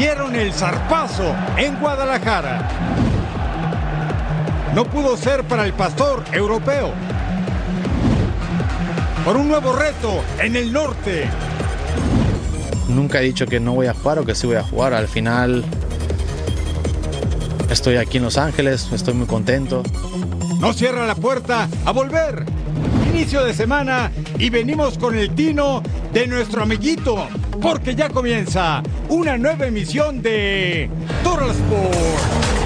Dieron el zarpazo en Guadalajara. No pudo ser para el pastor europeo. Por un nuevo reto en el norte. Nunca he dicho que no voy a jugar o que sí voy a jugar. Al final estoy aquí en Los Ángeles, estoy muy contento. No cierra la puerta a volver. Inicio de semana y venimos con el tino de nuestro amiguito, porque ya comienza una nueva emisión de Total.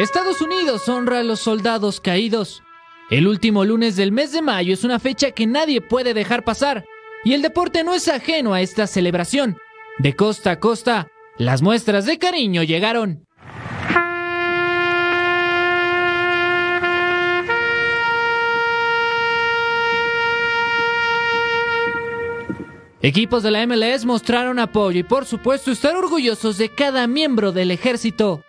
Estados Unidos honra a los soldados caídos. El último lunes del mes de mayo es una fecha que nadie puede dejar pasar, y el deporte no es ajeno a esta celebración. De costa a costa, las muestras de cariño llegaron. Equipos de la MLS mostraron apoyo y por supuesto estar orgullosos de cada miembro del ejército.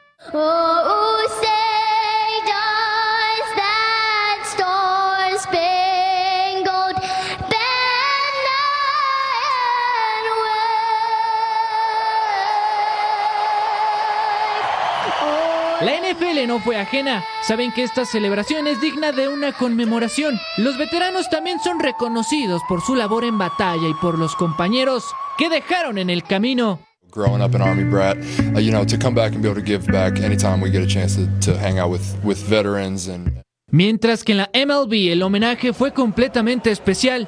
La NFL no fue ajena. Saben que esta celebración es digna de una conmemoración. Los veteranos también son reconocidos por su labor en batalla y por los compañeros que dejaron en el camino. Growing up an army brat uh, you know to come back and be able to give back anytime we get a chance to, to hang out with with veterans and Mientras que en la MLB el homenaje fue completamente especial.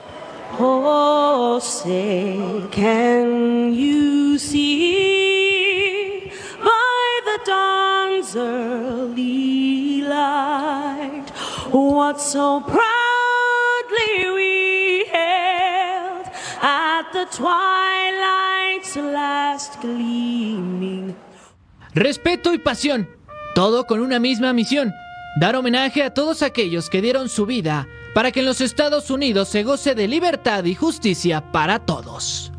Oh, say, can you see by the dawn's early light what so proudly we hailed at the Respeto y pasión, todo con una misma misión, dar homenaje a todos aquellos que dieron su vida para que en los Estados Unidos se goce de libertad y justicia para todos.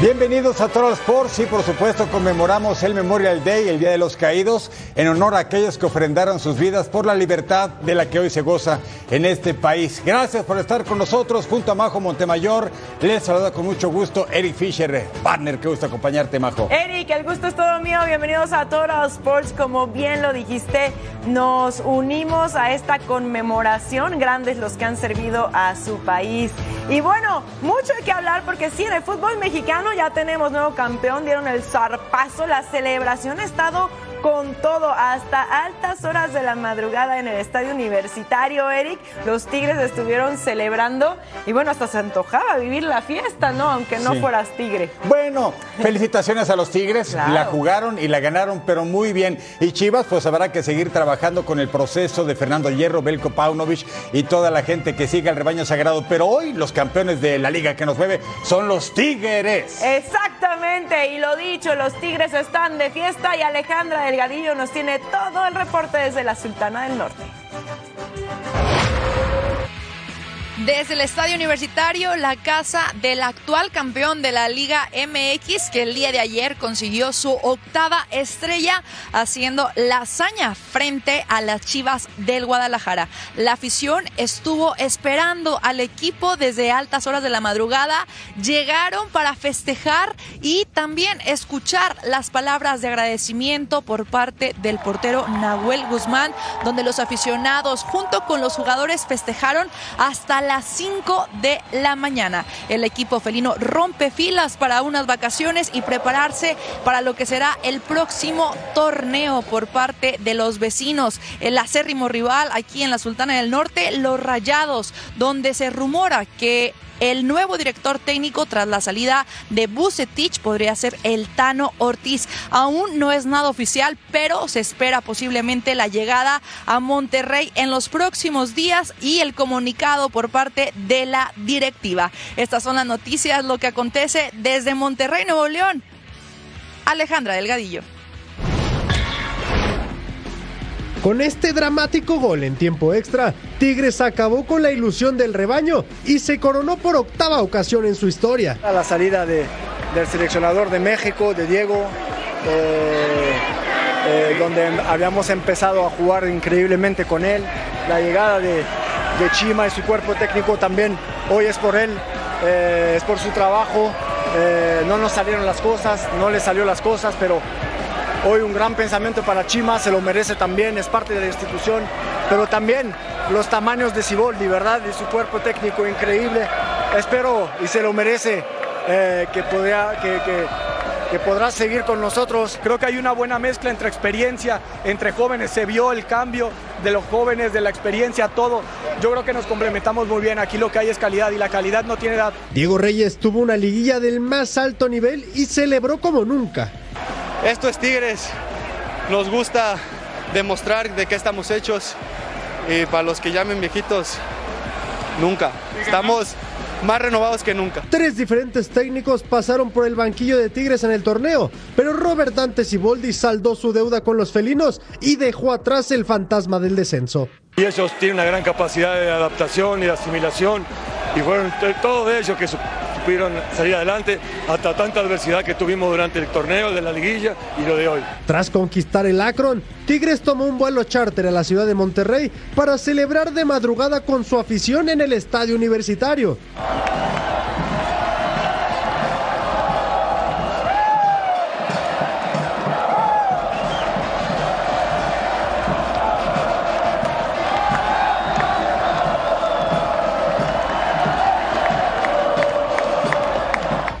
Bienvenidos a Total Sports y por supuesto conmemoramos el Memorial Day, el Día de los Caídos, en honor a aquellos que ofrendaron sus vidas por la libertad de la que hoy se goza en este país. Gracias por estar con nosotros junto a Majo Montemayor. Les saluda con mucho gusto Eric Fisher, partner, qué gusto acompañarte Majo. Eric, el gusto es todo mío. Bienvenidos a Total Sports. Como bien lo dijiste, nos unimos a esta conmemoración. Grandes los que han servido a su país. Y bueno, mucho hay que hablar porque sí, en el fútbol mexicano ya tenemos nuevo campeón. Dieron el zarpazo. La celebración ha estado con todo hasta altas horas de la madrugada en el estadio universitario, Eric. Los Tigres estuvieron celebrando y bueno, hasta se antojaba vivir la fiesta, ¿no? Aunque no Sí. fueras tigre. Bueno, felicitaciones a los Tigres, Claro. la jugaron y la ganaron, pero muy bien. Y Chivas, pues habrá que seguir trabajando con el proceso de Fernando Hierro, Belko Paunovic y toda la gente que sigue al rebaño sagrado. Pero hoy los campeones de la liga que nos mueve son los Tigres. Exactamente, y lo dicho, los Tigres están de fiesta y Alejandra Delgadillo nos tiene todo el reporte desde la Sultana del Norte. Desde el Estadio Universitario, la casa del actual campeón de la Liga MX, que el día de ayer consiguió su octava estrella, haciendo la hazaña frente a las Chivas del Guadalajara. La afición estuvo esperando al equipo desde altas horas de la madrugada, llegaron para festejar y también escuchar las palabras de agradecimiento por parte del portero Nahuel Guzmán, donde los aficionados junto con los jugadores festejaron hasta las 5 de la mañana. El equipo felino rompe filas para unas vacaciones y prepararse para lo que será el próximo torneo por parte de los vecinos. El acérrimo rival aquí en la Sultana del Norte, los Rayados, donde se rumora que el nuevo director técnico tras la salida de Bucetich podría ser el Tano Ortiz. Aún no es nada oficial, pero se espera posiblemente la llegada a Monterrey en los próximos días y el comunicado por parte de la directiva. Estas son las noticias, lo que acontece desde Monterrey, Nuevo León. Alejandra Delgadillo. Con este dramático gol en tiempo extra, Tigres acabó con la ilusión del rebaño y se coronó por octava ocasión en su historia. A la salida de, del seleccionador de México, de Diego, eh, eh, donde habíamos empezado a jugar increíblemente con él, la llegada de, de Chima y su cuerpo técnico también, hoy es por él, eh, es por su trabajo, no nos salieron las cosas, no le salió las cosas, pero Hoy un gran pensamiento para Chima, se lo merece también, es parte de la institución, pero también los tamaños de Siboldi, ¿verdad? Y su cuerpo técnico increíble. Espero y se lo merece eh, que, podría, que, podrá seguir con nosotros. Creo que hay una buena mezcla entre experiencia, entre jóvenes, se vio el cambio de los jóvenes, de la experiencia, todo. Yo creo que nos complementamos muy bien, aquí lo que hay es calidad y la calidad no tiene edad. Diego Reyes tuvo una liguilla del más alto nivel y celebró como nunca. Esto es Tigres, nos gusta demostrar de qué estamos hechos y para los que llamen viejitos, nunca. Estamos más renovados que nunca. Tres diferentes técnicos pasaron por el banquillo de Tigres en el torneo, pero Robert Dante Siboldi saldó su deuda con los felinos y dejó atrás el fantasma del descenso. Y ellos tienen una gran capacidad de adaptación y de asimilación y fueron todos ellos que supieron salir adelante hasta tanta adversidad que tuvimos durante el torneo de la liguilla y lo de hoy. Tras conquistar el Akron, Tigres tomó un vuelo charter a la ciudad de Monterrey para celebrar de madrugada con su afición en el estadio universitario.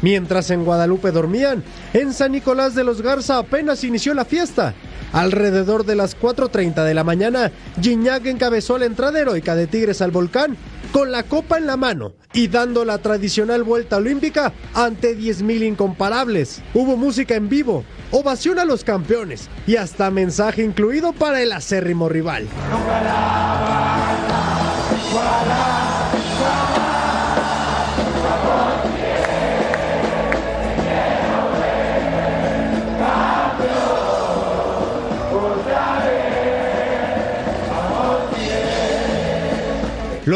Mientras en Guadalupe dormían, en San Nicolás de los Garza apenas inició la fiesta. Alrededor de las 4.30 de la mañana, Gignac encabezó la entrada heroica de Tigres al volcán con la copa en la mano y dando la tradicional vuelta olímpica ante 10.000 incomparables. Hubo música en vivo, ovación a los campeones y hasta mensaje incluido para el acérrimo rival.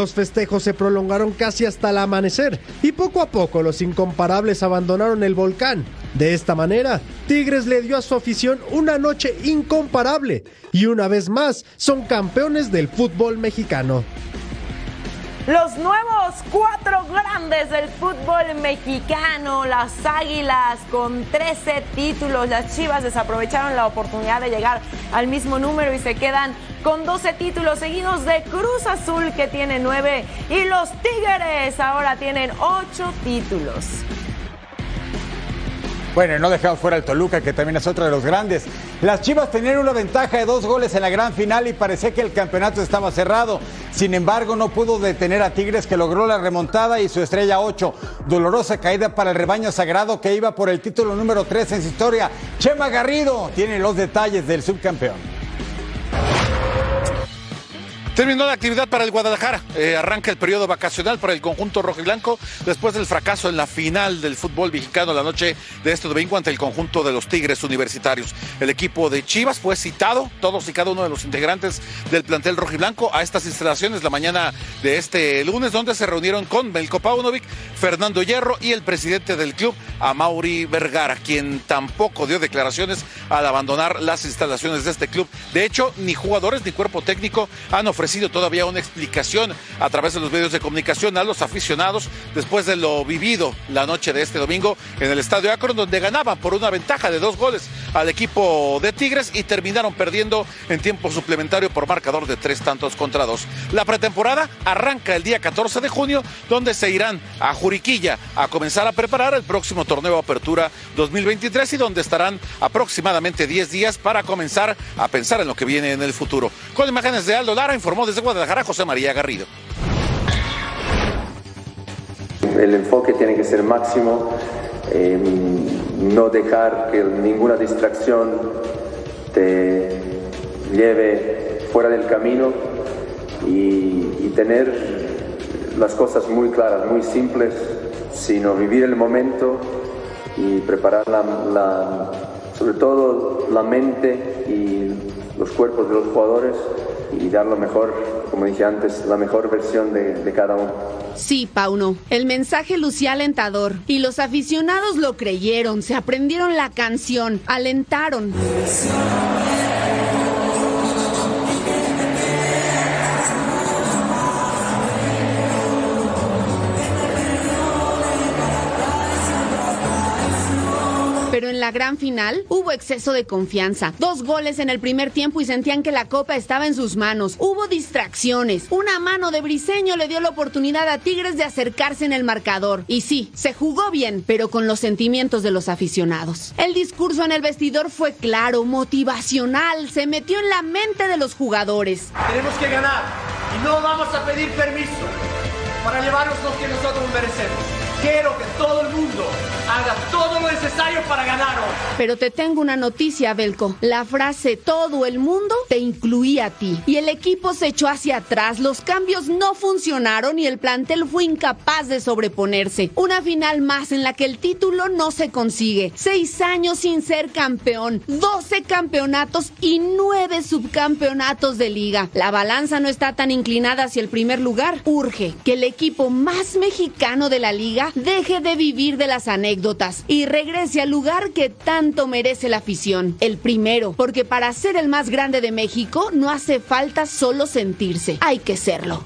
Los festejos se prolongaron casi hasta el amanecer y poco a poco los incomparables abandonaron el volcán. De esta manera, Tigres le dio a su afición una noche incomparable y una vez más son campeones del fútbol mexicano. Los nuevos cuatro grandes del fútbol mexicano, las Águilas con 13 títulos, las Chivas desaprovecharon la oportunidad de llegar al mismo número y se quedan con 12 títulos seguidos de Cruz Azul que tiene 9 y los Tigres ahora tienen 8 títulos. Bueno, no dejamos fuera el Toluca, que también es otro de los grandes. Las Chivas tenían una ventaja de dos goles en la gran final y parecía que el campeonato estaba cerrado. Sin embargo, no pudo detener a Tigres, que logró la remontada y su estrella 8. Dolorosa caída para el rebaño sagrado que iba por el título número 3 en su historia. Chema Garrido tiene los detalles del subcampeón. Terminó la actividad para el Guadalajara. Eh, arranca el periodo vacacional para el conjunto rojo y blanco después del fracaso en la final del fútbol mexicano la noche de este domingo ante el conjunto de los Tigres Universitarios. El equipo de Chivas fue citado, todos y cada uno de los integrantes del plantel rojo y blanco, a estas instalaciones la mañana de este lunes, donde se reunieron con Belko Paunovic, Fernando Hierro y el presidente del club, Amauri Vergara, quien tampoco dio declaraciones al abandonar las instalaciones de este club. De hecho, ni jugadores ni cuerpo técnico han ofrecido ofrecido todavía una explicación a través de los medios de comunicación a los aficionados después de lo vivido la noche de este domingo en el Estadio Akron, donde ganaban por una ventaja de dos goles al equipo de Tigres y terminaron perdiendo en tiempo suplementario por marcador de tres tantos contra dos. La pretemporada arranca el día 14 de junio, donde se irán a Juriquilla a comenzar a preparar el próximo torneo Apertura 2023 y donde estarán aproximadamente 10 días para comenzar a pensar en lo que viene en el futuro. Con imágenes de Aldo Lara, informó desde Guadalajara José María Garrido. El enfoque tiene que ser máximo, eh, no dejar que ninguna distracción te lleve fuera del camino y, tener las cosas muy claras, muy simples, sino vivir el momento y preparar la, la- sobre todo la mente y los cuerpos de los jugadores y dar lo mejor, como dije antes, la mejor versión de, de cada uno. Sí, Pauno, el mensaje lucía alentador y los aficionados lo creyeron, se aprendieron la canción, alentaron. Gran final hubo exceso de confianza. Dos goles en el primer tiempo y sentían que la copa estaba en sus manos. Hubo distracciones. Una mano de Briseño le dio la oportunidad a Tigres de acercarse en el marcador. Y sí, se jugó bien, pero con los sentimientos de los aficionados. El discurso en el vestidor fue claro, motivacional, se metió en la mente de los jugadores. Tenemos que ganar y no vamos a pedir permiso para llevarnos lo que nosotros merecemos. Quiero que todo el mundo haga todo lo necesario para ganar hoy. Pero te tengo una noticia, Belko. La frase todo el mundo te incluía a ti. Y el equipo se echó hacia atrás, los cambios no funcionaron y el plantel fue incapaz de sobreponerse. Una final más en la que el título no se consigue. Seis años sin ser campeón, 12 campeonatos y nueve subcampeonatos de liga. La balanza no está tan inclinada hacia el primer lugar. Urge que el equipo más mexicano de la liga deje de vivir de las anécdotas y regrese al lugar que tanto merece la afición. El primero, porque para ser el más grande de México no hace falta solo sentirse, hay que serlo.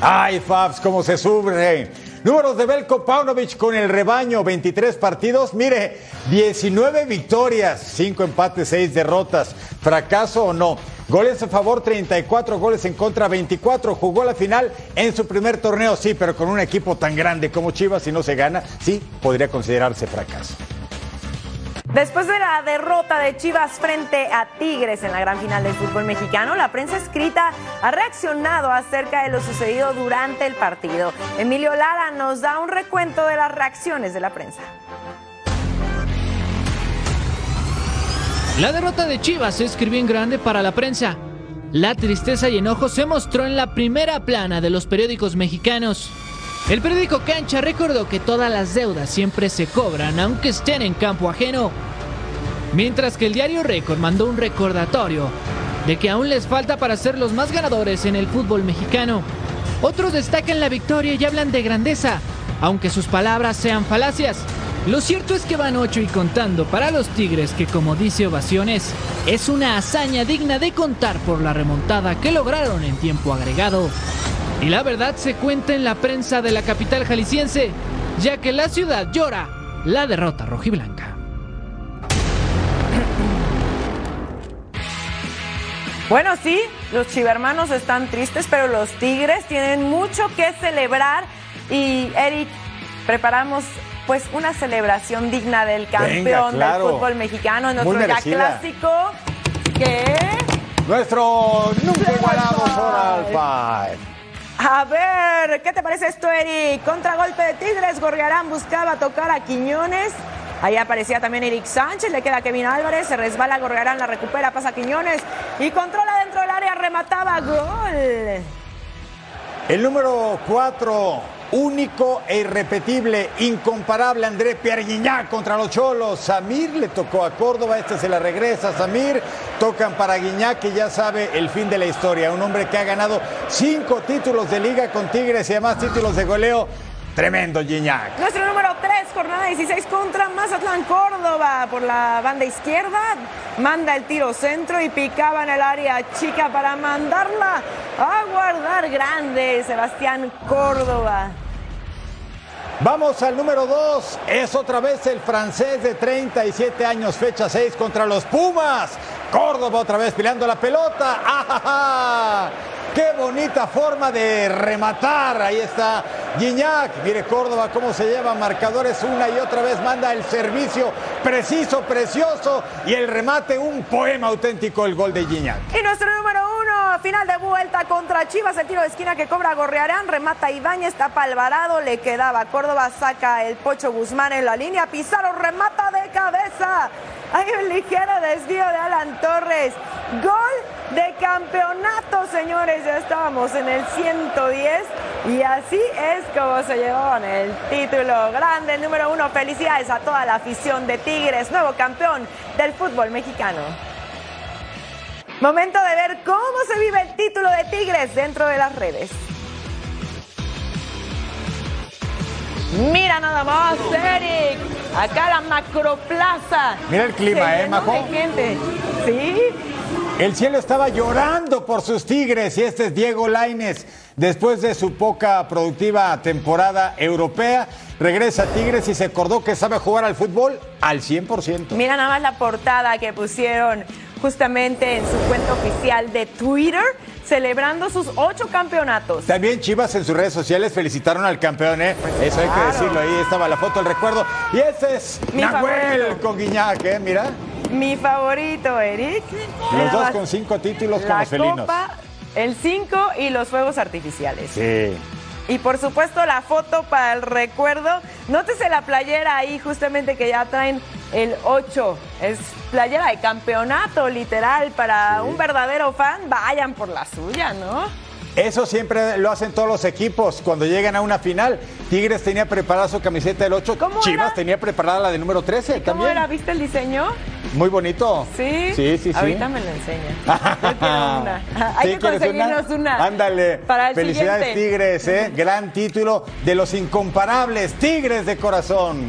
Ay, Fabs, cómo se sube. Números de Belko Paunovic con el rebaño, 23 partidos. Mire, 19 victorias, 5 empates, 6 derrotas. ¿Fracaso o no? Goles a favor, 34 goles en contra, 24. Jugó la final en su primer torneo, sí, pero con un equipo tan grande como Chivas, si no se gana, sí, podría considerarse fracaso. Después de la derrota de Chivas frente a Tigres en la gran final del fútbol mexicano, la prensa escrita ha reaccionado acerca de lo sucedido durante el partido. Emilio Lara nos da un recuento de las reacciones de la prensa. La derrota de Chivas se escribió en grande para la prensa. La tristeza y enojo se mostró en la primera plana de los periódicos mexicanos. El periódico Cancha recordó que todas las deudas siempre se cobran aunque estén en campo ajeno. Mientras que el diario Récord mandó un recordatorio de que aún les falta para ser los más ganadores en el fútbol mexicano. Otros destacan la victoria y hablan de grandeza, aunque sus palabras sean falacias. Lo cierto es que van 8 y contando para los Tigres que como dice Ovaciones, es una hazaña digna de contar por la remontada que lograron en tiempo agregado. Y la verdad se cuenta en la prensa de la capital jalisciense, ya que la ciudad llora la derrota rojiblanca. Bueno, sí, los chivermanos están tristes, pero los Tigres tienen mucho que celebrar. Y Eric, preparamos pues una celebración digna del campeón claro. del fútbol mexicano, nuestro ya clásico. Que Nuestro nunca igualado Five. A ver, ¿qué te parece esto, Eric? Contragolpe de Tigres, Gorriarán buscaba tocar a Quiñones. Ahí aparecía también Eric Sánchez, le queda Kevin Álvarez, se resbala Gorriarán, la recupera, pasa a Quiñones y controla dentro del área, remataba gol. El número 4, único e irrepetible, incomparable André Pierre Guignac contra los Cholos. Samir le tocó a Córdoba, este se la regresa. Samir tocan para Guignac, que ya sabe el fin de la historia. Un hombre que ha ganado cinco títulos de liga con Tigres y además títulos de goleo. Tremendo Gignac. Nuestro número 3, jornada 16 contra Mazatlán Córdoba por la banda izquierda. Manda el tiro centro y picaba en el área chica para mandarla a guardar grande Sebastián Córdoba. Vamos al número 2. Es otra vez el francés de 37 años, fecha 6 contra los Pumas. Córdoba otra vez peleando la pelota. ¡Ah, ¡Qué bonita forma de rematar! Ahí está Guiñac. Mire Córdoba cómo se lleva marcadores una y otra vez. Manda el servicio preciso, precioso. Y el remate, un poema auténtico, el gol de Guiñac. Y nuestro número uno, final de vuelta contra Chivas, el tiro de esquina que cobra Gorrearán, remata Ibáñez, tapa Alvarado, le quedaba Córdoba, saca el Pocho Guzmán en la línea, Pizarro remata de cabeza. Hay un ligero desvío de Alan Torres. Gol de campeonato, señores. Ya estábamos en el 110 y así es como se llevó el título grande, número uno. Felicidades a toda la afición de Tigres, nuevo campeón del fútbol mexicano. Momento de ver cómo se vive el título de Tigres dentro de las redes. Mira nada más, Eric. Acá la macroplaza. Mira el clima, Se ¿eh, Majo? gente. Sí. El cielo estaba llorando por sus Tigres y este es Diego Laines. Después de su poca productiva temporada europea, regresa a Tigres y se acordó que sabe jugar al fútbol al 100%. Mira nada más la portada que pusieron justamente en su cuenta oficial de Twitter, celebrando sus ocho campeonatos. También Chivas en sus redes sociales felicitaron al campeón, ¿eh? Eso hay que decirlo, ahí estaba la foto, el recuerdo. Y ese es Mi Nahuel favorito. con Guiñac, ¿eh? Mira. Mi favorito, Eric. Los dos con cinco títulos con la los felinos. copa, el 5 y los fuegos artificiales. Sí. Y por supuesto la foto para el recuerdo. Nótese la playera ahí justamente que ya traen el 8. Es playera de campeonato literal para un verdadero fan. Vayan por la suya, ¿no? Eso siempre lo hacen todos los equipos cuando llegan a una final. Tigres tenía preparada su camiseta del 8, Chivas tenía preparada la de número 13 ¿Cómo también. era? ¿Viste el diseño? Muy bonito. Sí. Sí, sí, sí. Ahorita me lo enseña. Yo quiero una. Hay ¿Sí, que conseguirnos una. Ándale. Para el Felicidades siguiente. Tigres, ¿eh? Gran título de los incomparables Tigres de corazón.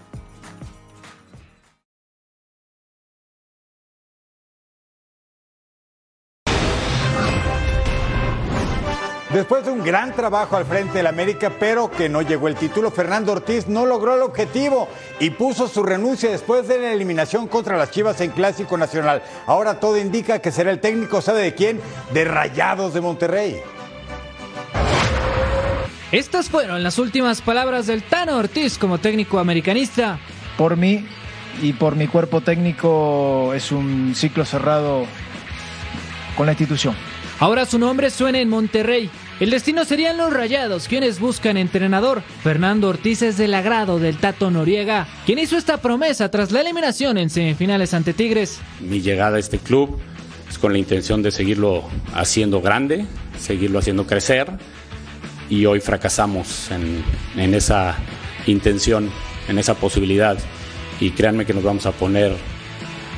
Después de un gran trabajo al frente del América, pero que no llegó el título, Fernando Ortiz no logró el objetivo y puso su renuncia después de la eliminación contra las Chivas en Clásico Nacional. Ahora todo indica que será el técnico, ¿sabe de quién? De Rayados de Monterrey. Estas fueron las últimas palabras del Tano Ortiz como técnico americanista. Por mí y por mi cuerpo técnico es un ciclo cerrado con la institución. Ahora su nombre suena en Monterrey. El destino serían los Rayados, quienes buscan entrenador. Fernando Ortiz es del agrado del Tato Noriega, quien hizo esta promesa tras la eliminación en semifinales ante Tigres. Mi llegada a este club es con la intención de seguirlo haciendo grande, seguirlo haciendo crecer y hoy fracasamos en, en esa intención, en esa posibilidad y créanme que nos vamos a poner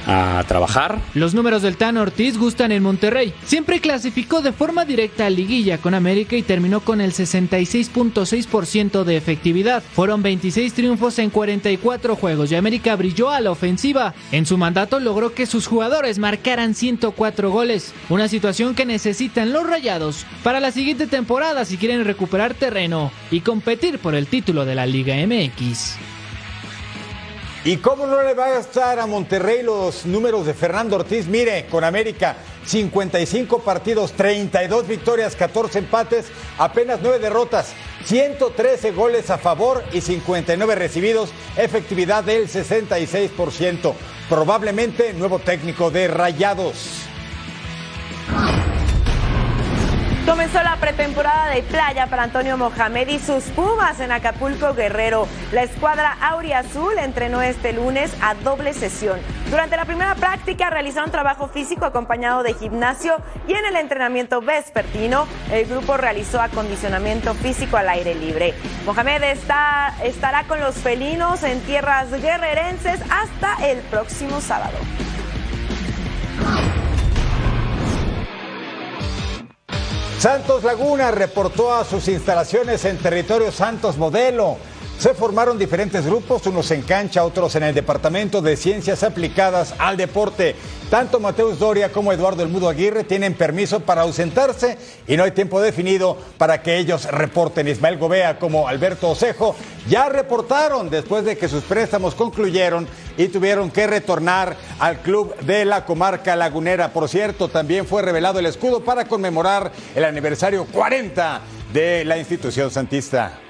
a trabajar. Los números del Tan Ortiz gustan en Monterrey. Siempre clasificó de forma directa a liguilla con América y terminó con el 66.6% de efectividad. Fueron 26 triunfos en 44 juegos y América brilló a la ofensiva. En su mandato logró que sus jugadores marcaran 104 goles, una situación que necesitan los Rayados para la siguiente temporada si quieren recuperar terreno y competir por el título de la Liga MX. ¿Y cómo no le va a gastar a Monterrey los números de Fernando Ortiz? Mire, con América, 55 partidos, 32 victorias, 14 empates, apenas 9 derrotas, 113 goles a favor y 59 recibidos, efectividad del 66%. Probablemente nuevo técnico de Rayados. Comenzó la pretemporada de playa para Antonio Mohamed y sus Pumas en Acapulco Guerrero. La escuadra Auriazul entrenó este lunes a doble sesión. Durante la primera práctica realizaron trabajo físico acompañado de gimnasio y en el entrenamiento vespertino el grupo realizó acondicionamiento físico al aire libre. Mohamed está, estará con los felinos en tierras guerrerenses hasta el próximo sábado. Santos Laguna reportó a sus instalaciones en territorio Santos Modelo. Se formaron diferentes grupos, unos en cancha, otros en el Departamento de Ciencias Aplicadas al Deporte. Tanto Mateus Doria como Eduardo El Mudo Aguirre tienen permiso para ausentarse y no hay tiempo definido para que ellos reporten. Ismael Gobea como Alberto Osejo ya reportaron después de que sus préstamos concluyeron y tuvieron que retornar al club de la comarca lagunera. Por cierto, también fue revelado el escudo para conmemorar el aniversario 40 de la institución santista.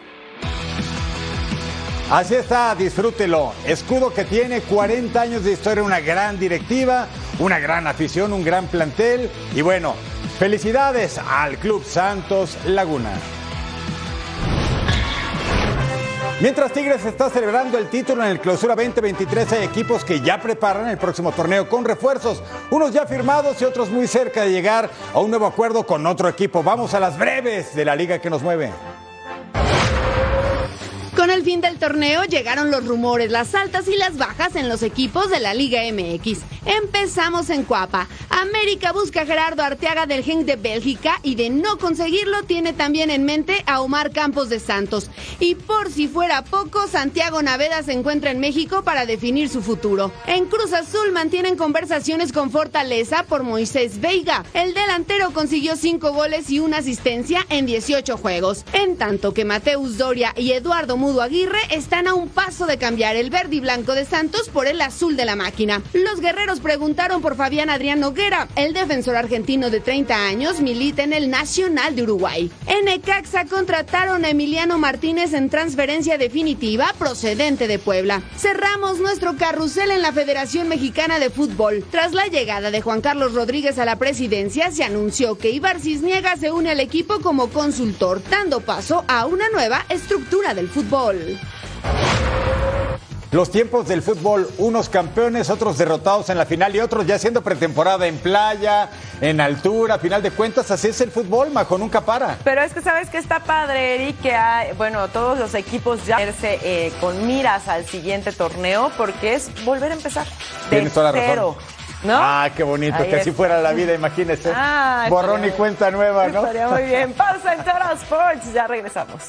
Así está, disfrútelo. Escudo que tiene 40 años de historia, una gran directiva, una gran afición, un gran plantel. Y bueno, felicidades al Club Santos Laguna. Mientras Tigres está celebrando el título en el Clausura 2023, hay equipos que ya preparan el próximo torneo con refuerzos, unos ya firmados y otros muy cerca de llegar a un nuevo acuerdo con otro equipo. Vamos a las breves de la liga que nos mueve. Con el fin del torneo llegaron los rumores, las altas y las bajas en los equipos de la Liga MX. Empezamos en Cuapa. América busca a Gerardo Arteaga del Genk de Bélgica y de no conseguirlo tiene también en mente a Omar Campos de Santos. Y por si fuera poco, Santiago Naveda se encuentra en México para definir su futuro. En Cruz Azul mantienen conversaciones con Fortaleza por Moisés Veiga. El delantero consiguió 5 goles y una asistencia en 18 juegos. En tanto que Mateus Doria y Eduardo Mudo Aguirre están a un paso de cambiar el verde y blanco de Santos por el azul de la máquina. Los guerreros preguntaron por Fabián Adrián Noguera. El defensor argentino de 30 años milita en el Nacional de Uruguay. En Ecaxa contrataron a Emiliano Martínez en transferencia definitiva procedente de Puebla. Cerramos nuestro carrusel en la Federación Mexicana de Fútbol. Tras la llegada de Juan Carlos Rodríguez a la presidencia, se anunció que Ibar Cisniega se une al equipo como consultor, dando paso a una nueva estructura del fútbol. Los tiempos del fútbol, unos campeones, otros derrotados en la final y otros ya haciendo pretemporada en playa, en altura, a final de cuentas, así es el fútbol, Majo, nunca para. Pero es que sabes que está padre, Eric, que hay, bueno, todos los equipos ya eh, con miras al siguiente torneo porque es volver a empezar de Tienes toda la cero. razón. ¿No? Ah, qué bonito, Ahí que así fuera la vida, imagínese. Ah, Borrón y cuenta nueva, ¿no? Estaría muy bien. Pausa en Toro Sports, ya regresamos.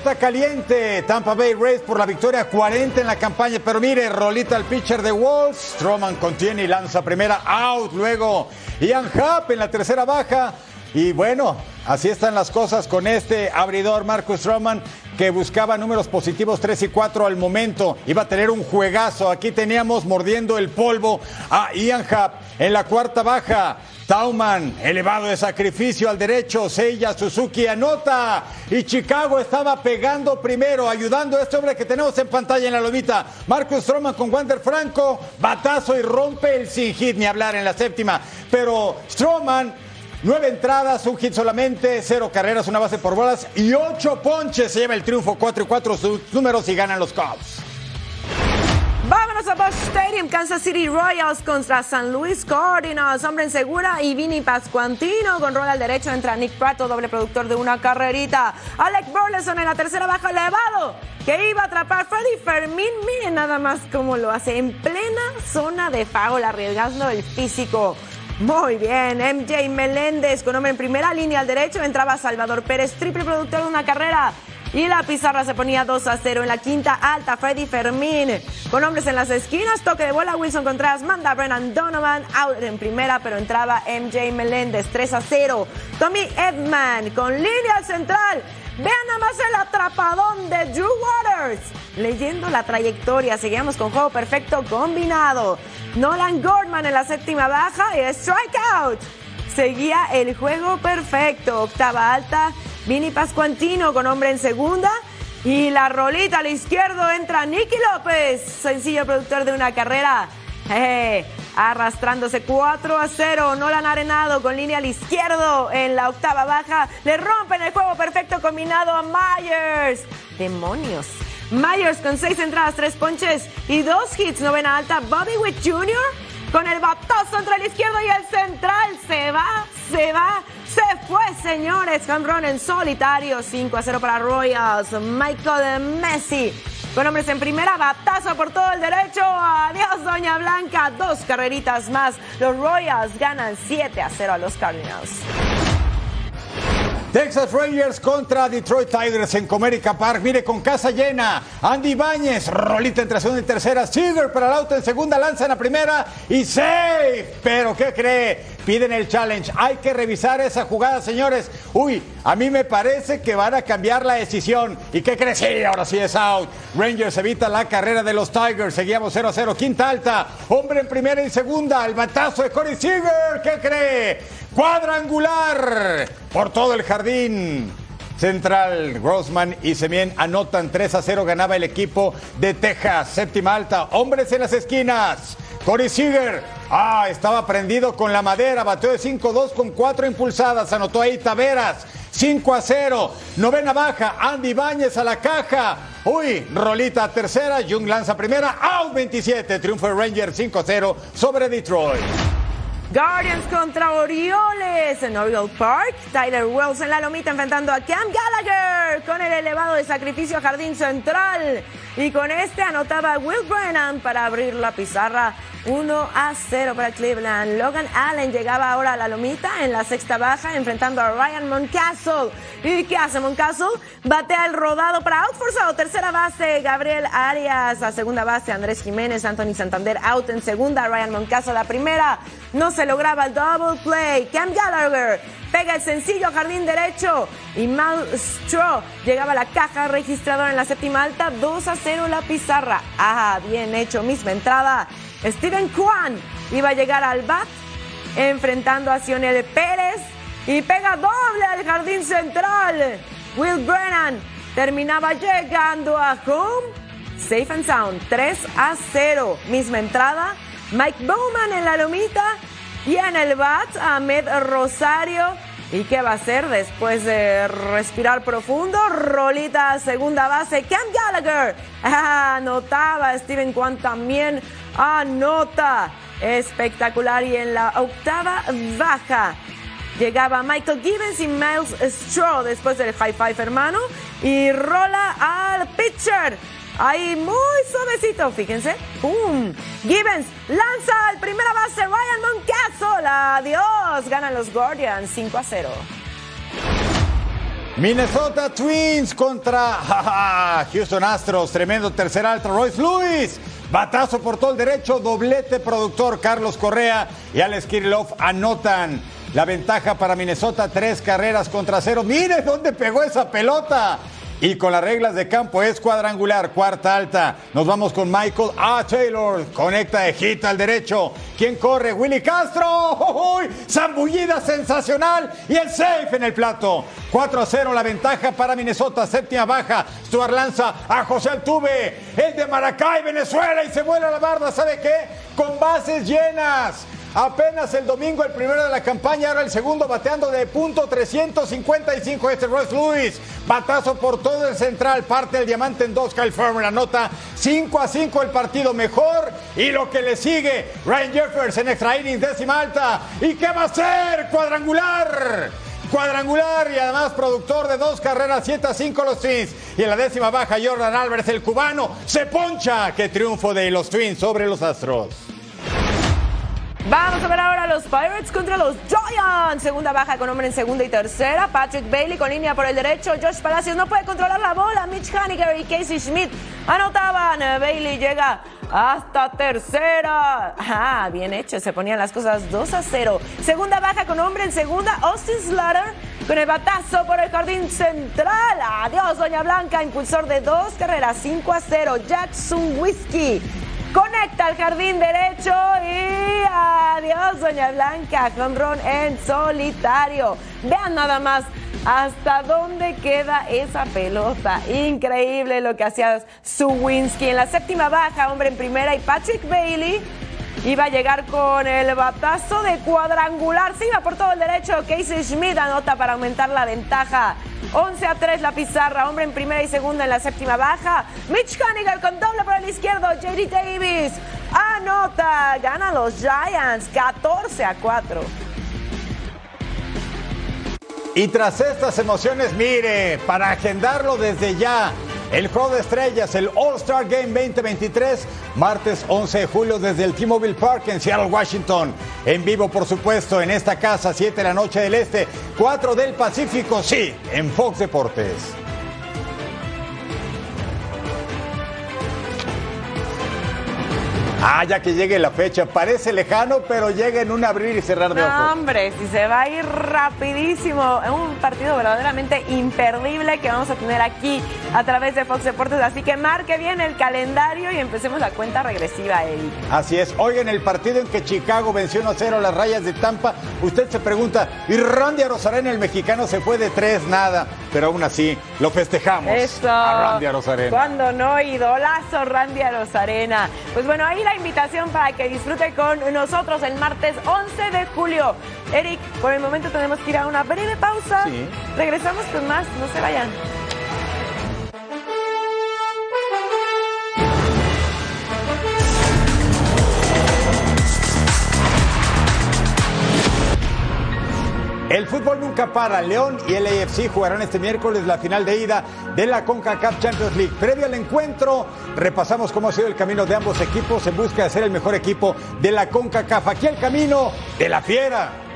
Pelota caliente, Tampa Bay Rays por la victoria 40 en la campaña, pero mire, rolita al pitcher de Wolves, Stroman contiene y lanza primera out, luego. Ian Happ en la tercera baja. Y bueno, así están las cosas con este abridor Marcus Stroman que buscaba números positivos 3 y 4 al momento, iba a tener un juegazo, aquí teníamos mordiendo el polvo a Ian Happ en la cuarta baja. Tauman, elevado de sacrificio al derecho, Seiya Suzuki anota y Chicago estaba pegando primero, ayudando a este hombre que tenemos en pantalla en la lomita. Marcus Stroman con Wander Franco, batazo y rompe el sin hit, ni hablar en la séptima. Pero Stroman Nueve entradas, un hit solamente, cero carreras, una base por bolas y ocho ponches. Se lleva el triunfo 4 y 4 sus números y ganan los Cubs. Vámonos a Busch Stadium, Kansas City Royals contra San Luis Cardinals. Hombre en segura y Vini Pascuantino con rol al derecho entra Nick Prato, doble productor de una carrerita. Alec Burleson en la tercera baja elevado que iba a atrapar Freddy Fermín. Miren nada más cómo lo hace en plena zona de foul, arriesgando el físico. Muy bien, MJ Meléndez con hombre en primera línea al derecho entraba Salvador Pérez, triple productor de una carrera. Y la pizarra se ponía 2 a 0 en la quinta alta. Freddy Fermín con hombres en las esquinas. Toque de bola. Wilson Contreras manda Brennan Donovan out en primera, pero entraba MJ Meléndez 3 a 0. Tommy Edman con línea central. Vean nada más el atrapadón de Drew Waters. Leyendo la trayectoria, seguimos con juego perfecto combinado. Nolan Gordman en la séptima baja y strikeout. Seguía el juego perfecto. Octava alta. Vini Pascuantino con hombre en segunda. Y la rolita al izquierdo entra Nicky López, sencillo productor de una carrera. Arrastrándose 4 a 0. Nolan Arenado con línea al izquierdo en la octava baja. Le rompen el juego perfecto combinado a Myers. Demonios. Myers con seis entradas, tres ponches y dos hits. Novena alta. Bobby Witt Jr. con el batazo entre el izquierdo y el central. Se va, se va. Se fue, señores. Home en solitario. 5 a 0 para Royals. Michael Messi. Con hombres en primera, batazo por todo el derecho. Adiós, Doña Blanca. Dos carreritas más. Los Royals ganan 7 a 0 a los Cardinals. Texas Rangers contra Detroit Tigers en Comerica Park. Mire, con casa llena. Andy Bañez, rolita entre segunda y tercera. Seager para el auto en segunda, lanza en la primera y safe. Pero, ¿qué cree? Piden el challenge. Hay que revisar esa jugada, señores. Uy, a mí me parece que van a cambiar la decisión. ¿Y qué cree? Sí, ahora sí es out. Rangers evita la carrera de los Tigers. Seguíamos 0 a 0. Quinta alta. Hombre en primera y segunda. El batazo de Corey Seager. ¿Qué cree? Cuadrangular por todo el jardín. Central, Grossman y Semien anotan 3 a 0. Ganaba el equipo de Texas. Séptima alta. Hombres en las esquinas. Corey Seager. Ah, estaba prendido con la madera. Bateó de 5-2 con 4 impulsadas. Anotó ahí Taveras. 5 a 0. Novena baja. Andy Báñez a la caja. Uy, rolita tercera. Jung lanza primera. Out 27. Triunfo de Rangers 5 a 0 sobre Detroit. Guardians contra Orioles en Oriole Park. Tyler Wells en la lomita enfrentando a Cam Gallagher con el elevado de sacrificio a Jardín Central. Y con este anotaba Will Brennan para abrir la pizarra 1 a 0 para Cleveland. Logan Allen llegaba ahora a la lomita en la sexta baja enfrentando a Ryan Moncastle. ¿Y qué hace Moncastle? Batea el rodado para out forzado. Tercera base Gabriel Arias. A segunda base Andrés Jiménez. Anthony Santander out en segunda. Ryan Moncastle la primera. No se lograba el double play. Cam Gallagher pega el sencillo jardín derecho y Mal Straw llegaba a la caja registradora en la séptima alta. 2 a 0 la pizarra. Ah, bien hecho. Misma entrada. Steven Kwan iba a llegar al bat enfrentando a Sionel Pérez y pega doble al jardín central. Will Brennan terminaba llegando a home. Safe and sound, 3 a 0. Misma entrada. Mike Bowman en la lomita y en el bat Ahmed Rosario. ¿Y qué va a hacer después de respirar profundo? Rolita segunda base. Cam Gallagher ah, anotaba. Steven Kwan también anota. Espectacular. Y en la octava baja llegaba Michael Gibbons y Miles Straw después del high five hermano. Y rola al pitcher. Ahí muy suavecito, fíjense. ¡Pum! Gibbons lanza al primera base Ryan Moncastle. Adiós. Ganan los Guardians 5 a 0. Minnesota Twins contra Houston Astros. Tremendo tercer alto. Royce Lewis. Batazo por todo el derecho. Doblete productor Carlos Correa y Alex Kirillov anotan. La ventaja para Minnesota, tres carreras contra cero. Mire dónde pegó esa pelota. Y con las reglas de campo es cuadrangular, cuarta alta. Nos vamos con Michael A. Taylor. Conecta de hit al derecho. ¿Quién corre? Willy Castro. Zambullida sensacional. Y el safe en el plato. 4 a 0 la ventaja para Minnesota. Séptima baja. Stuart lanza a José Altuve. El de Maracay, Venezuela. Y se vuela la barda. ¿Sabe qué? Con bases llenas. Apenas el domingo el primero de la campaña, ahora el segundo bateando de punto 355 este Royce Lewis. Batazo por todo el central, parte del diamante en dos, Kyle Farmer anota 5 a 5 el partido mejor y lo que le sigue, Ryan Jeffers en extra innings, décima alta. ¿Y qué va a hacer? Cuadrangular. Cuadrangular y además productor de dos carreras, 7 a 5 los Twins. Y en la décima baja, Jordan Álvarez, el cubano, se poncha. Qué triunfo de los Twins sobre los Astros. Vamos a ver ahora los Pirates contra los Giants. Segunda baja con hombre en segunda y tercera. Patrick Bailey con línea por el derecho. Josh Palacios no puede controlar la bola. Mitch Haniger y Casey Schmidt anotaban. Bailey llega hasta tercera. Ah, bien hecho. Se ponían las cosas 2 a 0. Segunda baja con hombre en segunda. Austin Slater con el batazo por el jardín central. Adiós, Doña Blanca. Impulsor de dos carreras. 5 a 0. Jackson Whiskey. Conecta al jardín derecho y adiós, Doña Blanca. Jonrón en solitario. Vean nada más hasta dónde queda esa pelota. Increíble lo que hacía Suwinski en la séptima baja, hombre en primera, y Patrick Bailey. Iba a llegar con el batazo de cuadrangular. Se iba por todo el derecho. Casey Schmidt anota para aumentar la ventaja. 11 a 3 la pizarra. Hombre en primera y segunda en la séptima baja. Mitch Haniger con doble por el izquierdo. JD Davis anota. Gana los Giants 14 a 4. Y tras estas emociones, mire, para agendarlo desde ya, el juego de estrellas, el All-Star Game 2023, martes 11 de julio desde el T-Mobile Park en Seattle, Washington. En vivo, por supuesto, en esta casa, 7 de la noche del Este, 4 del Pacífico, sí, en Fox Deportes. Ah, ya que llegue la fecha, parece lejano, pero llega en un abrir y cerrar de ojos. No, hombre, si se va a ir rapidísimo. Es un partido verdaderamente imperdible que vamos a tener aquí a través de Fox Deportes. Así que marque bien el calendario y empecemos la cuenta regresiva, Eric. Así es. Oigan, el partido en que Chicago venció 1-0 a las rayas de Tampa, usted se pregunta, ¿y Randy Arozarena, el mexicano, se fue de tres? Nada. Pero aún así, lo festejamos Eso. a Randy Arozarena. Cuando no, idolazo Randy Arozarena. Pues bueno, ahí la invitación para que disfrute con nosotros el martes 11 de julio. Eric, por el momento tenemos que ir a una breve pausa. Sí. Regresamos con más, no se vayan. El fútbol nunca para. León y el AFC jugarán este miércoles la final de ida de la CONCACAF Champions League. Previo al encuentro, repasamos cómo ha sido el camino de ambos equipos en busca de ser el mejor equipo de la CONCACAF. Aquí el camino de la fiera.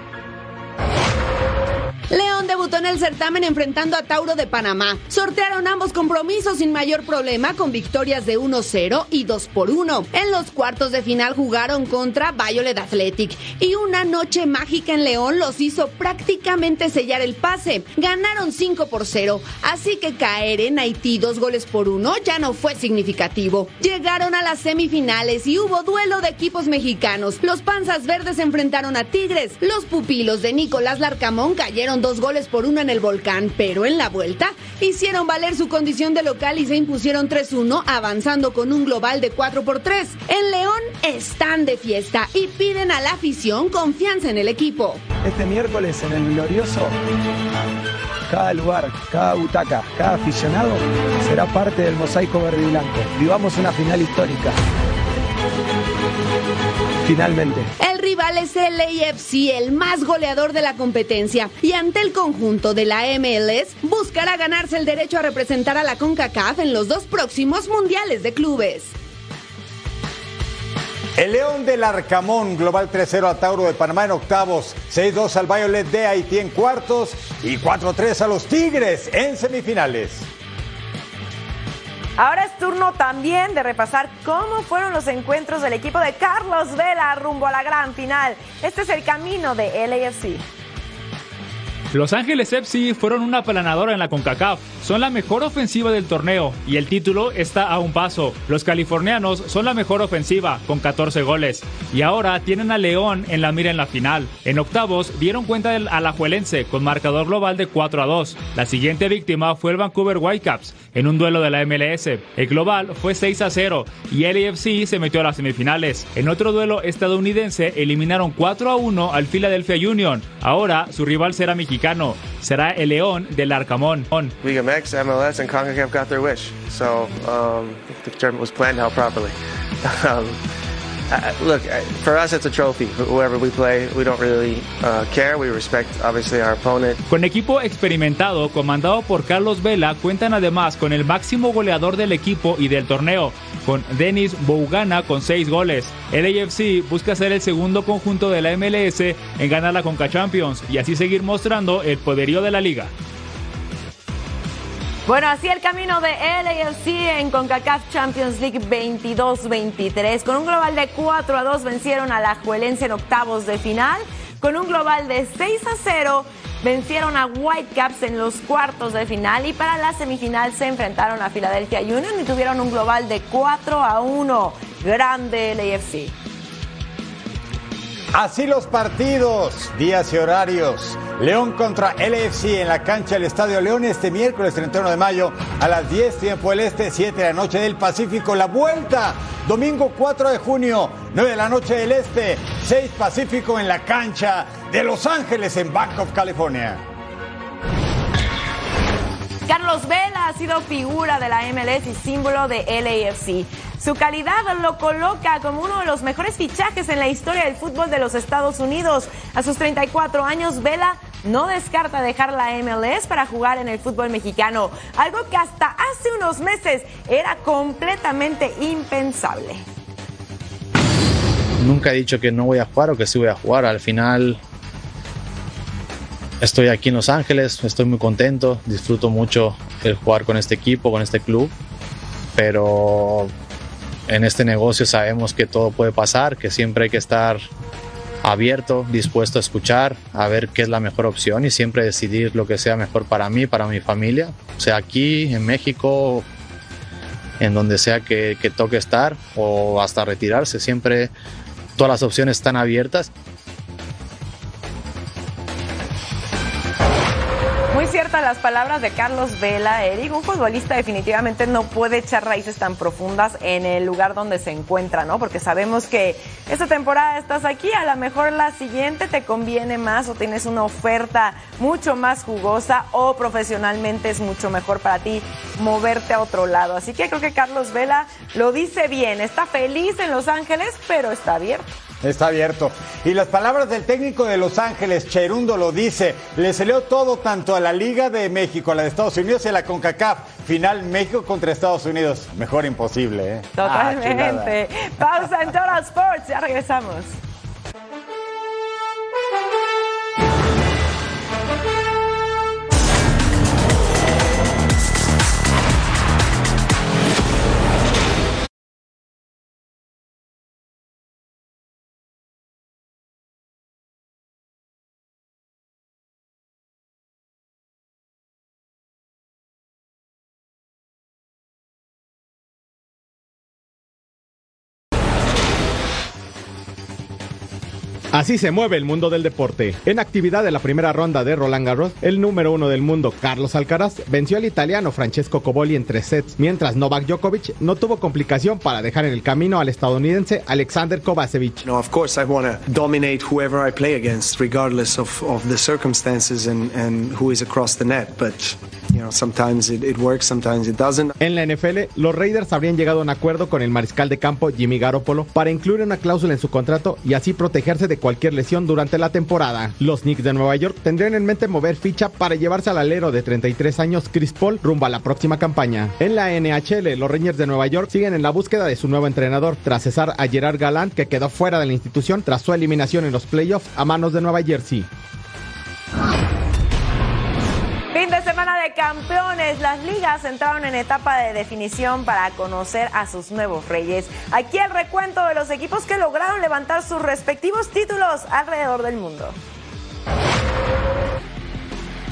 León debutó en el certamen enfrentando a Tauro de Panamá. Sortearon ambos compromisos sin mayor problema con victorias de 1-0 y 2 por 1. En los cuartos de final jugaron contra Violet Athletic y una noche mágica en León los hizo prácticamente sellar el pase. Ganaron 5 por 0, así que caer en Haití dos goles por uno ya no fue significativo. Llegaron a las semifinales y hubo duelo de equipos mexicanos. Los Panzas Verdes enfrentaron a Tigres. Los pupilos de Nicolás Larcamón cayeron dos goles por uno en el volcán, pero en la vuelta hicieron valer su condición de local y se impusieron 3-1, avanzando con un global de 4 por 3. En León están de fiesta y piden a la afición confianza en el equipo. Este miércoles en el Glorioso, cada lugar, cada butaca, cada aficionado será parte del mosaico verde y blanco. Vivamos una final histórica. Finalmente. El rival es el AFC, el más goleador de la competencia, y ante el conjunto de la MLS buscará ganarse el derecho a representar a la CONCACAF en los dos próximos mundiales de clubes. El León del Arcamón, global 3-0 a Tauro de Panamá en octavos, 6-2 al Violet de Haití en cuartos y 4-3 a los Tigres en semifinales. Ahora es turno también de repasar cómo fueron los encuentros del equipo de Carlos Vela rumbo a la gran final. Este es el camino de LAFC. Los Ángeles FC fueron una aplanadora en la CONCACAF, son la mejor ofensiva del torneo y el título está a un paso. Los californianos son la mejor ofensiva, con 14 goles, y ahora tienen a León en la mira en la final. En octavos dieron cuenta del Alajuelense con marcador global de 4 a 2. La siguiente víctima fue el Vancouver Whitecaps en un duelo de la MLS. El global fue 6 a 0 y el AFC se metió a las semifinales. En otro duelo estadounidense eliminaron 4 a 1 al Philadelphia Union. Ahora su rival será mexicano. Será el León del Arcamón. Liga MX, MLS, and CONCACAF got their wish. So um, the tournament was planned out properly. look, for us, it's a trophy. Whoever we play, we don't really uh, care. We respect, obviously, our opponent. Con equipo experimentado, comandado por Carlos Vela, cuentan además con el máximo goleador del equipo y del torneo, con Denis Bougana con 6 goles. El AFC busca ser el segundo conjunto de la MLS en ganar la Conca Champions y así seguir mostrando el poderío de la liga. Bueno, así el camino de LAFC en CONCACAF Champions League 22-23. Con un global de 4 a 2 vencieron a la Juelense en octavos de final. Con un global de 6 a 0 vencieron a Whitecaps en los cuartos de final. Y para la semifinal se enfrentaron a Philadelphia Union y tuvieron un global de 4 a 1. Grande LAFC. Así los partidos, días y horarios. León contra LFC en la cancha del Estadio León este miércoles 31 de mayo a las 10 tiempo del Este, 7 de la noche del Pacífico. La vuelta, domingo 4 de junio, 9 de la noche del Este, 6 Pacífico en la cancha de Los Ángeles en Bank of California. Carlos Vela ha sido figura de la MLS y símbolo de LAFC. Su calidad lo coloca como uno de los mejores fichajes en la historia del fútbol de los Estados Unidos. A sus 34 años, Vela no descarta dejar la MLS para jugar en el fútbol mexicano, algo que hasta hace unos meses era completamente impensable. Nunca he dicho que no voy a jugar o que sí voy a jugar. Al final estoy aquí en Los Ángeles, estoy muy contento, disfruto mucho el jugar con este equipo, con este club, pero en este negocio sabemos que todo puede pasar, que siempre hay que estar abierto, dispuesto a escuchar, a ver qué es la mejor opción y siempre decidir lo que sea mejor para mí, para mi familia, sea aquí, en México, en donde sea que, que toque estar o hasta retirarse. Siempre todas las opciones están abiertas. Las palabras de Carlos Vela, Eric. Un futbolista definitivamente no puede echar raíces tan profundas en el lugar donde se encuentra, ¿no? Porque sabemos que esta temporada estás aquí, a lo mejor la siguiente te conviene más o tienes una oferta mucho más jugosa o profesionalmente es mucho mejor para ti moverte a otro lado. Así que creo que Carlos Vela lo dice bien. Está feliz en Los Ángeles, pero está abierto. Está abierto. Y las palabras del técnico de Los Ángeles, Cherundo, lo dice. Le salió todo tanto a la Liga de México, a la de Estados Unidos y a la CONCACAF. Final México contra Estados Unidos. Mejor imposible, ¿eh? Ah. Totalmente. Pausa en Total Sports. Ya regresamos. Así se mueve el mundo del deporte. En actividad de la primera ronda de Roland Garros, el número uno del mundo, Carlos Alcaraz, venció al italiano Francesco Coboli en tres sets, mientras Novak Djokovic no tuvo complicación para dejar en el camino al estadounidense Alexander Kovacevic. No, of course, I want to dominate whoever I play against, regardless of, of the circumstances and, and who is across the net. But, you know, sometimes it, it works, sometimes it doesn't. En la NFL, los Raiders habrían llegado a un acuerdo con el mariscal de campo Jimmy Garoppolo para incluir una cláusula en su contrato y así protegerse de cualquier lesión durante la temporada. Los Knicks de Nueva York tendrían en mente mover ficha para llevarse al alero de 33 años Chris Paul rumbo a la próxima campaña. En la NHL, los Rangers de Nueva York siguen en la búsqueda de su nuevo entrenador tras cesar a Gerard Gallant que quedó fuera de la institución tras su eliminación en los playoffs a manos de Nueva Jersey. Fin de semana de campeones. Las ligas entraron en etapa de definición para conocer a sus nuevos reyes. Aquí el recuento de los equipos que lograron levantar sus respectivos títulos alrededor del mundo.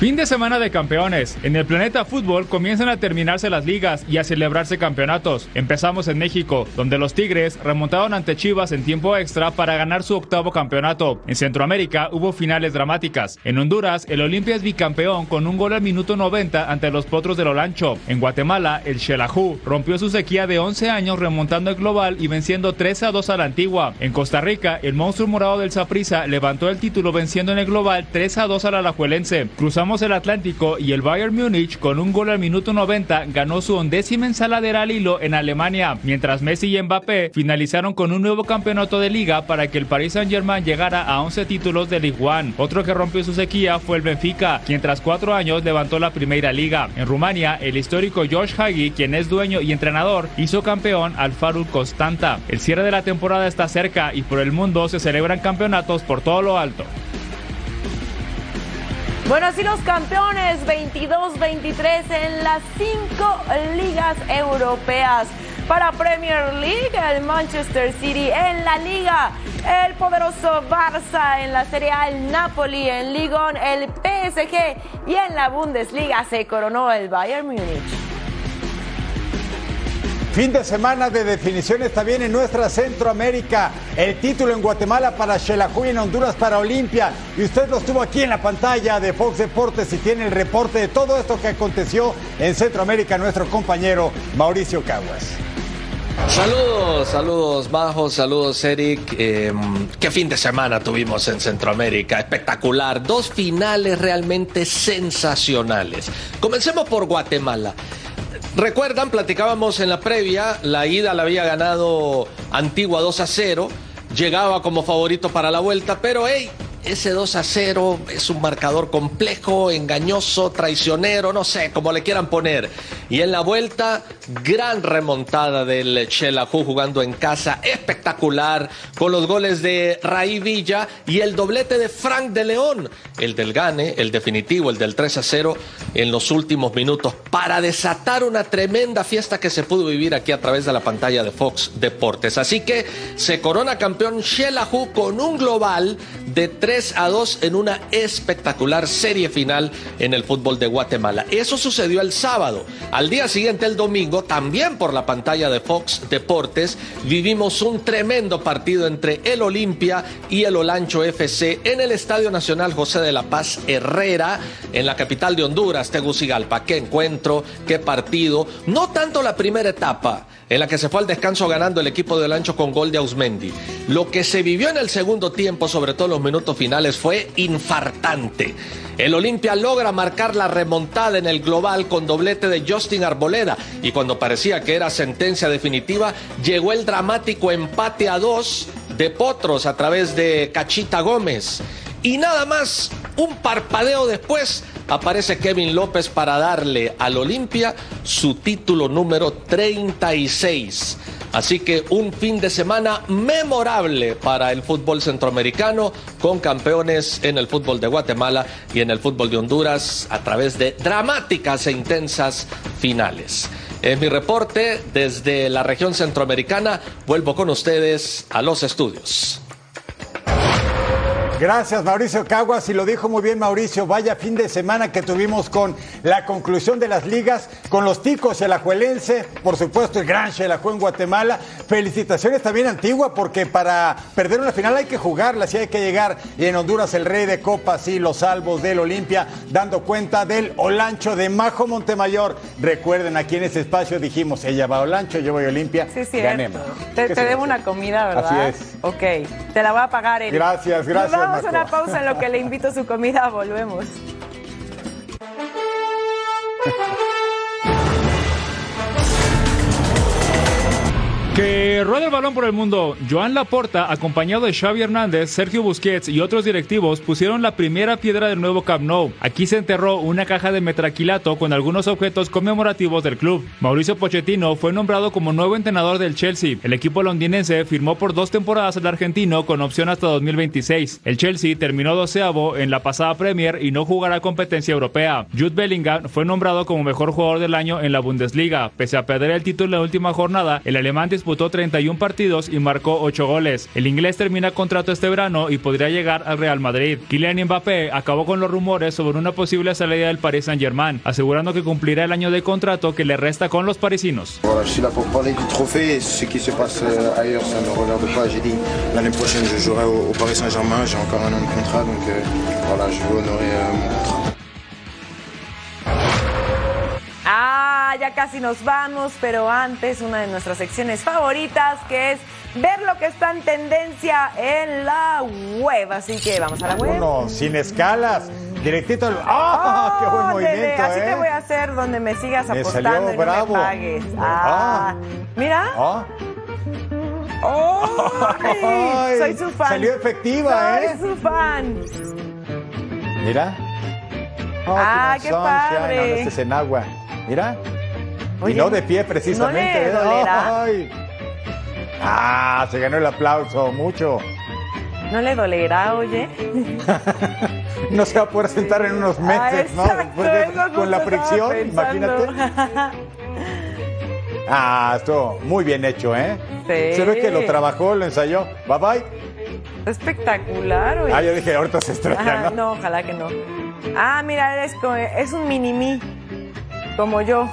Fin de semana de campeones. En el planeta fútbol comienzan a terminarse las ligas y a celebrarse campeonatos. Empezamos en México, donde los Tigres remontaron ante Chivas en tiempo extra para ganar su octavo campeonato. En Centroamérica hubo finales dramáticas. En Honduras, el Olimpia es bicampeón con un gol al minuto 90 ante los Potros del Olancho. En Guatemala, el Xelajú rompió su sequía de 11 años remontando el global y venciendo 3 a 2 a la antigua. En Costa Rica, el monstruo morado del Saprissa levantó el título venciendo en el global 3 a 2 a la Alajuelense. Cruzamos el Atlántico y el Bayern Múnich con un gol al minuto 90 ganó su undécima ensaladera al hilo en Alemania, mientras Messi y Mbappé finalizaron con un nuevo campeonato de liga para que el Paris Saint-Germain llegara a 11 títulos de Ligue 1. Otro que rompió su sequía fue el Benfica, quien tras cuatro años levantó la primera liga. En Rumania, el histórico Josh Hagi, quien es dueño y entrenador, hizo campeón al Farul Constanta. El cierre de la temporada está cerca y por el mundo se celebran campeonatos por todo lo alto. Bueno, así los campeones 22-23 en las cinco ligas europeas. Para Premier League, el Manchester City en la Liga, el poderoso Barça en la Serie A, el Napoli en Liga, el PSG y en la Bundesliga se coronó el Bayern Múnich. Fin de semana de definiciones también en nuestra Centroamérica. El título en Guatemala para Xelajú y en Honduras para Olimpia. Y usted lo estuvo aquí en la pantalla de Fox Deportes y tiene el reporte de todo esto que aconteció en Centroamérica nuestro compañero Mauricio Caguas. Saludos, saludos bajos, saludos Eric. Eh, ¿Qué fin de semana tuvimos en Centroamérica? Espectacular. Dos finales realmente sensacionales. Comencemos por Guatemala. Recuerdan, platicábamos en la previa, la ida la había ganado Antigua 2 a 0, llegaba como favorito para la vuelta, pero hey, ese 2 a 0 es un marcador complejo, engañoso, traicionero, no sé, como le quieran poner. Y en la vuelta, gran remontada del Xelajú jugando en casa, espectacular, con los goles de Raí Villa y el doblete de Frank de León, el del Gane, el definitivo, el del 3 a 0 en los últimos minutos, para desatar una tremenda fiesta que se pudo vivir aquí a través de la pantalla de Fox Deportes. Así que se corona campeón Xelajú con un global de 3 a 2 en una espectacular serie final en el fútbol de Guatemala. Eso sucedió el sábado. Al día siguiente, el domingo, también por la pantalla de Fox Deportes, vivimos un tremendo partido entre el Olimpia y el Olancho FC en el Estadio Nacional José de la Paz Herrera, en la capital de Honduras, Tegucigalpa. Qué encuentro, qué partido. No tanto la primera etapa en la que se fue al descanso ganando el equipo de Olancho con gol de Ausmendi. Lo que se vivió en el segundo tiempo, sobre todo en los minutos finales, fue infartante. El Olimpia logra marcar la remontada en el global con doblete de Justin Arboleda y cuando parecía que era sentencia definitiva, llegó el dramático empate a dos de Potros a través de Cachita Gómez. Y nada más, un parpadeo después, aparece Kevin López para darle al Olimpia su título número 36. Así que un fin de semana memorable para el fútbol centroamericano, con campeones en el fútbol de Guatemala y en el fútbol de Honduras a través de dramáticas e intensas finales. Es mi reporte desde la región centroamericana. Vuelvo con ustedes a los estudios. Gracias, Mauricio Caguas. Y lo dijo muy bien Mauricio. Vaya fin de semana que tuvimos con la conclusión de las ligas, con los ticos el ajuelense, por supuesto, el gran Xelajú en Guatemala. Felicitaciones también Antigua, porque para perder una final hay que jugarla, sí hay que llegar. Y en Honduras, el rey de copas y los salvos del Olimpia, dando cuenta del Olancho de Majo Montemayor. Recuerden, aquí en ese espacio dijimos: ella va a Olancho, yo voy a Olimpia. Sí, sí. Ganemos. Te, ¿Qué te se debo una comida, ¿verdad? Así es. Ok, te la voy a pagar, Eric. Gracias, gracias, vamos a una pausa en lo que le invito a su comida. Volvemos. Que rueda el balón por el mundo. Joan Laporta, acompañado de Xavi Hernández, Sergio Busquets y otros directivos, pusieron la primera piedra del nuevo Camp Nou. Aquí se enterró una caja de metraquilato con algunos objetos conmemorativos del club. Mauricio Pochettino fue nombrado como nuevo entrenador del Chelsea. El equipo londinense firmó por dos temporadas al argentino con opción hasta 2026. El Chelsea terminó doceavo en la pasada Premier y no jugará competencia europea. Jude Bellingham fue nombrado como mejor jugador del año en la Bundesliga. Pese a perder el título en la última jornada, el alemán disputó 31 partidos y marcó 8 goles. El inglés termina contrato este verano y podría llegar al Real Madrid. Kylian Mbappé acabó con los rumores sobre una posible salida del Paris Saint-Germain, asegurando que cumplirá el año de contrato que le resta con los parisinos. Voilà. Ah, ya casi nos vamos, pero antes una de nuestras secciones favoritas que es ver lo que está en tendencia en la web. Así que vamos a la web. Uno, sin escalas, directito al... ¡Ah! ¡Qué buen Oh, movimiento, bebé, así eh! te voy a hacer donde me sigas Me apostando salió y no bravo. me pagues. Ah, mira. Ah. ¡Ay! Ay, soy su fan. salió efectiva, soy ¿eh? su fan. Mira. Ah, qué corazón, padre. Este es en agua. Mira. Oye, y no de pie precisamente. ¿no le ¿eh? dolerá? Ay. Ah, se ganó el aplauso, mucho. ¿No le dolerá, oye? No se va a poder sentar en unos meses, Ah, ¿no? exacto, de- con la fricción, pensando. imagínate. Ah, estuvo muy bien hecho, ¿eh? Sí. Se ve que lo trabajó, lo ensayó. Bye bye. Espectacular, oye. Ah, yo dije, ahorita se estrella, ¿no? no, ojalá que no. Ah, mira, eres co- es un mini-mí, como yo.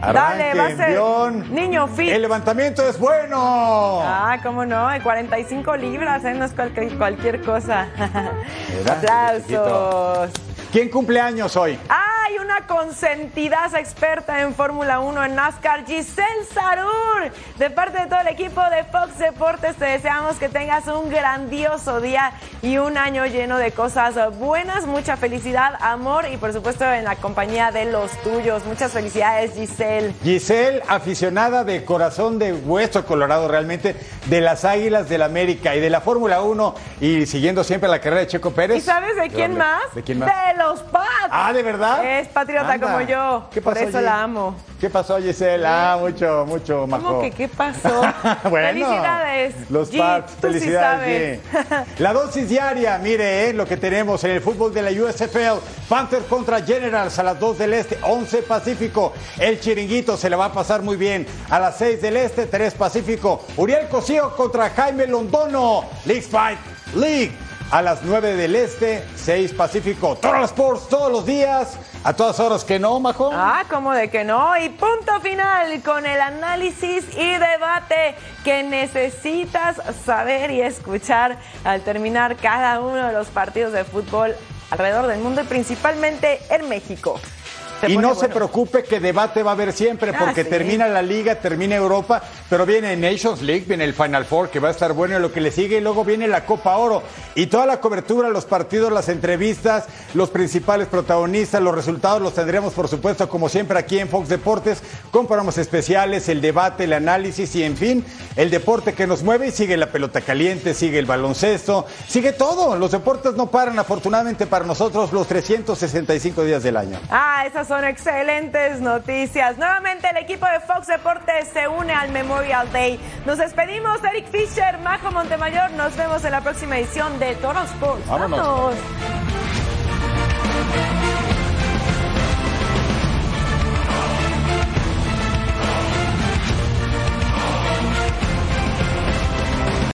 Dale, va a ser envión. niño fit. El levantamiento es bueno. Ah, cómo no, de 45 libras, ¿eh? No es cualquier, cualquier cosa. Aplausos. ¿Quién cumple años hoy? Hay una consentidaza experta en Fórmula 1 en NASCAR, Giselle Sarur. De parte de todo el equipo de Fox Deportes, te deseamos que tengas un grandioso día y un año lleno de cosas buenas, mucha felicidad, amor y por supuesto en la compañía de los tuyos. Muchas felicidades, Giselle. Giselle, aficionada de corazón de hueso colorado realmente, de las Águilas del América y de la Fórmula 1 y siguiendo siempre la carrera de Checo Pérez. ¿Y sabes de quién más? ¿De quién más? De los Pats. Ah, ¿de verdad? Es patriota Anda. como yo. ¿Qué Por pasó, eso Gis? la amo. ¿Qué pasó, Giselle? Ah, mucho, mucho, majo. ¿Cómo que qué pasó? Bueno, Felicidades. Los G, tú sí felicidades. sabes. G. La dosis diaria, mire eh, lo que tenemos en el fútbol de la USFL. Panther contra Generals a las 2 del Este, 11 Pacífico. El Chiringuito se le va a pasar muy bien. A las 6 del Este, 3 Pacífico. Uriel Cosío contra Jaime Londono. League Fight League. A las 9 del Este, 6 Pacífico. Total Sports todos los días. A todas horas que no, Majo. Ah, ¿cómo de que no? Y punto final con el análisis y debate que necesitas saber y escuchar al terminar cada uno de los partidos de fútbol alrededor del mundo y principalmente en México. Se Y no se preocupe que debate va a haber siempre Ah, porque sí. termina la liga, termina Europa, pero viene Nations League, viene el Final Four que va a estar bueno y lo que le sigue y luego viene la Copa Oro y toda la cobertura, los partidos, las entrevistas, los principales protagonistas, los resultados los tendremos por supuesto como siempre aquí en Fox Deportes con programas especiales, el debate, el análisis y en fin, el deporte que nos mueve y sigue la pelota caliente, sigue el baloncesto, sigue todo, los deportes no paran afortunadamente para nosotros los 365 días del año. Ah, esas son excelentes noticias. Nuevamente el equipo de Fox Deportes se une al Memorial Day. Nos despedimos, Eric Fisher, Majo Montemayor. Nos vemos en la próxima edición de Toro Sports. Vámonos. Vámonos.